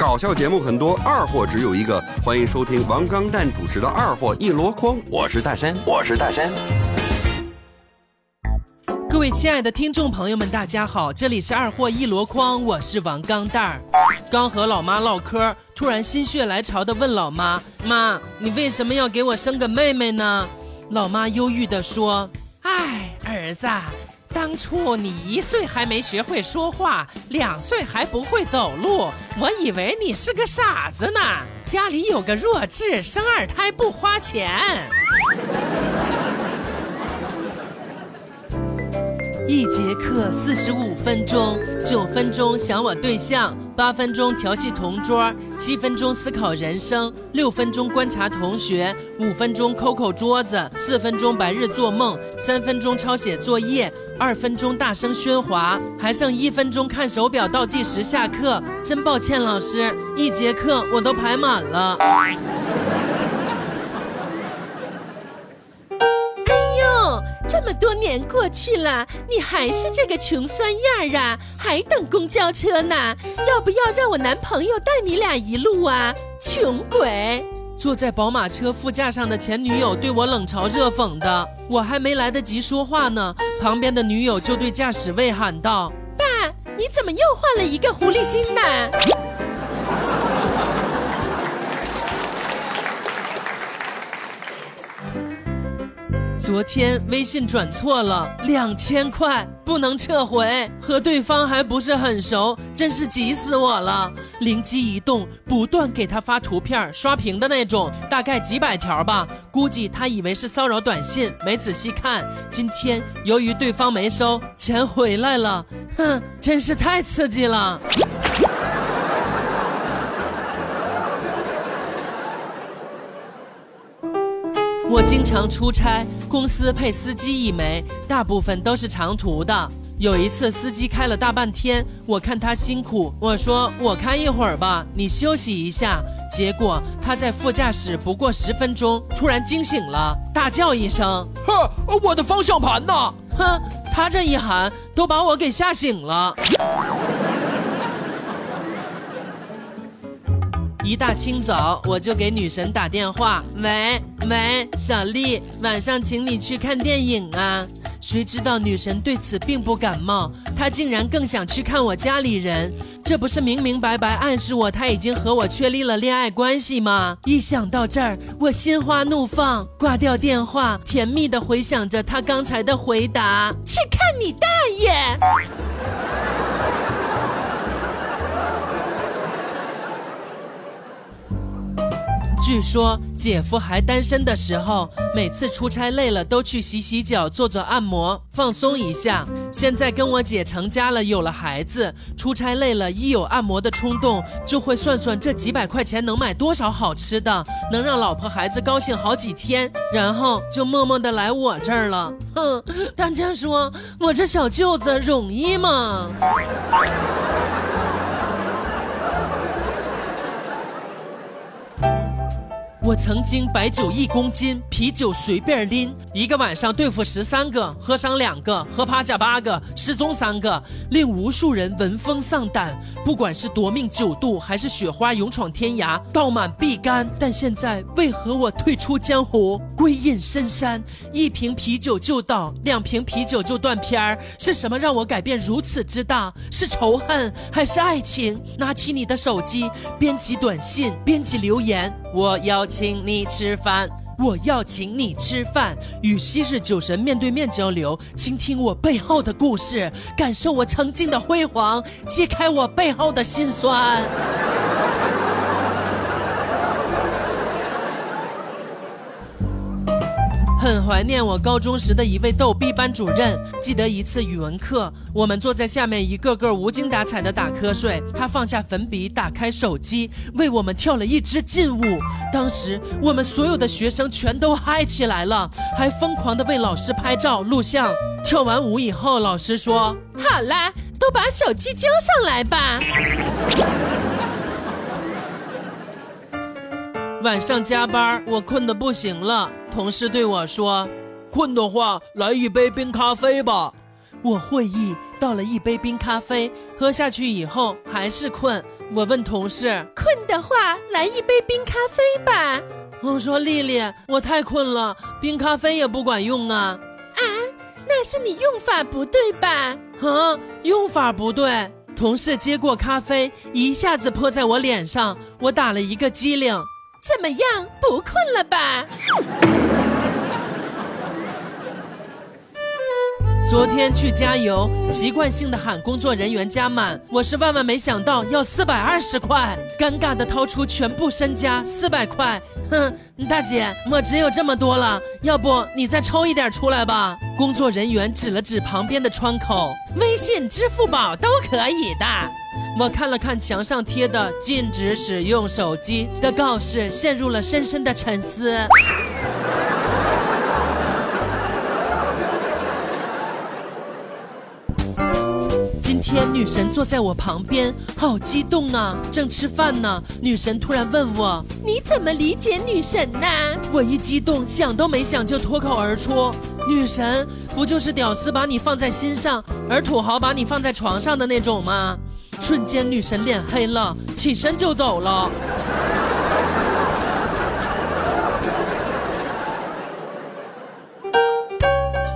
搞笑节目很多，二货只有一个。欢迎收听王刚蛋主持的《二货一箩筐》，我是大山，我是大山。各位亲爱的听众朋友们，大家好，这里是二货一箩筐，我是王刚蛋儿。刚和老妈唠嗑，突然心血来潮的问老妈：“妈，你为什么要给我生个妹妹呢？”老妈忧郁的说：“哎，儿子。”当初你一岁还没学会说话，两岁还不会走路，我以为你是个傻子呢。家里有个弱智，生二胎不花钱。一节课四十五分钟，九分钟想我对象，八分钟调戏同桌，七分钟思考人生，六分钟观察同学，五分钟抠抠桌子，四分钟白日做梦，三分钟抄写作业，二分钟大声喧哗，还剩一分钟看手表倒计时下课。真抱歉，老师，一节课我都排满了。这么多年过去了，你还是这个穷酸样儿啊？还等公交车呢？要不要让我男朋友带你俩一路啊？穷鬼！坐在宝马车副驾上的前女友对我冷嘲热讽的，我还没来得及说话呢，旁边的女友就对驾驶位喊道：“爸，你怎么又换了一个狐狸精呢？”昨天微信转错了两千块，不能撤回，和对方还不是很熟，真是急死我了。灵机一动，不断给他发图片，刷屏的那种，大概几百条吧。估计他以为是骚扰短信，没仔细看。今天由于对方没收，钱回来了，哼，真是太刺激了。我经常出差，公司配司机一枚，大部分都是长途的。有一次司机开了大半天，我看他辛苦，我说我开一会儿吧，你休息一下。结果他在副驾驶不过十分钟，突然惊醒了，大叫一声：“呵，我的方向盘呢？”哼，他这一喊都把我给吓醒了。一大清早，我就给女神打电话，喂喂，小丽，晚上请你去看电影啊！谁知道女神对此并不感冒，她竟然更想去看我家里人，这不是明明白白暗示我她已经和我确立了恋爱关系吗？一想到这儿，我心花怒放，挂掉电话，甜蜜的回想着她刚才的回答：去看你大爷！据说姐夫还单身的时候，每次出差累了都去洗洗脚、做做按摩，放松一下。现在跟我姐成家了，有了孩子，出差累了，一有按摩的冲动，就会算算这几百块钱能买多少好吃的，能让老婆孩子高兴好几天，然后就默默的来我这儿了。哼，大家说我这小舅子容易吗？我曾经白酒一公斤，啤酒随便拎，一个晚上对付十三个，喝上两个，喝趴下八个，失踪三个，令无数人闻风丧胆。不管是夺命九度，还是雪花勇闯天涯，倒满必干。但现在为何我退出江湖，归隐深山？一瓶啤酒就倒，两瓶啤酒就断片儿。是什么让我改变如此之大？是仇恨还是爱情？拿起你的手机，编辑短信，编辑留言。我邀请你吃饭，我要请你吃饭，与昔日酒神面对面交流，倾听我背后的故事，感受我曾经的辉煌，揭开我背后的心酸。很怀念我高中时的一位逗逼班主任。记得一次语文课，我们坐在下面，一个个无精打采的打瞌睡。他放下粉笔，打开手机，为我们跳了一支劲舞。当时我们所有的学生全都嗨起来了，还疯狂的为老师拍照录像。跳完舞以后，老师说：“好啦，都把手机交上来吧。”晚上加班，我困得不行了。同事对我说：“困的话，来一杯冰咖啡吧。”我会意，倒了一杯冰咖啡，喝下去以后还是困。我问同事，困的话来一杯冰咖啡吧。我说丽丽，我太困了，冰咖啡也不管用啊。啊，那是你用法不对吧？啊，用法不对。同事接过咖啡，一下子泼在我脸上，我打了一个激灵。怎么样，不困了吧？昨天去加油，习惯性的喊工作人员加满，我是万万没想到要四百二十块，尴尬的掏出全部身家四百块，哼，大姐，我只有这么多了，要不你再抽一点出来吧？工作人员指了指旁边的窗口，微信、支付宝都可以的。我看了看墙上贴的禁止使用手机的告示，陷入了深深的沉思。天女神坐在我旁边，好激动啊！正吃饭呢，女神突然问我：“你怎么理解女神呢？”我一激动，想都没想就脱口而出：“女神不就是屌丝把你放在心上，而土豪把你放在床上的那种吗？”瞬间女神脸黑了，起身就走了。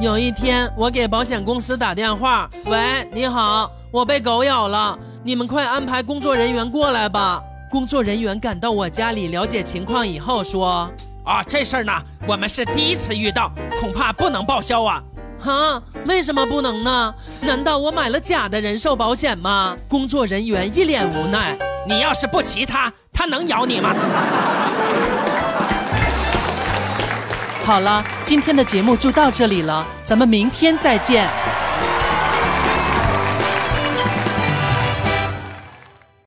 有一天，我给保险公司打电话：“喂，你好，我被狗咬了，你们快安排工作人员过来吧。”工作人员赶到我家里了解情况以后说：“啊，这事儿呢，我们是第一次遇到，恐怕不能报销啊。”哈？为什么不能呢？难道我买了假的人寿保险吗？工作人员一脸无奈：“你要是不骑它，它能咬你吗？” 好了，今天的节目就到这里了，咱们明天再见。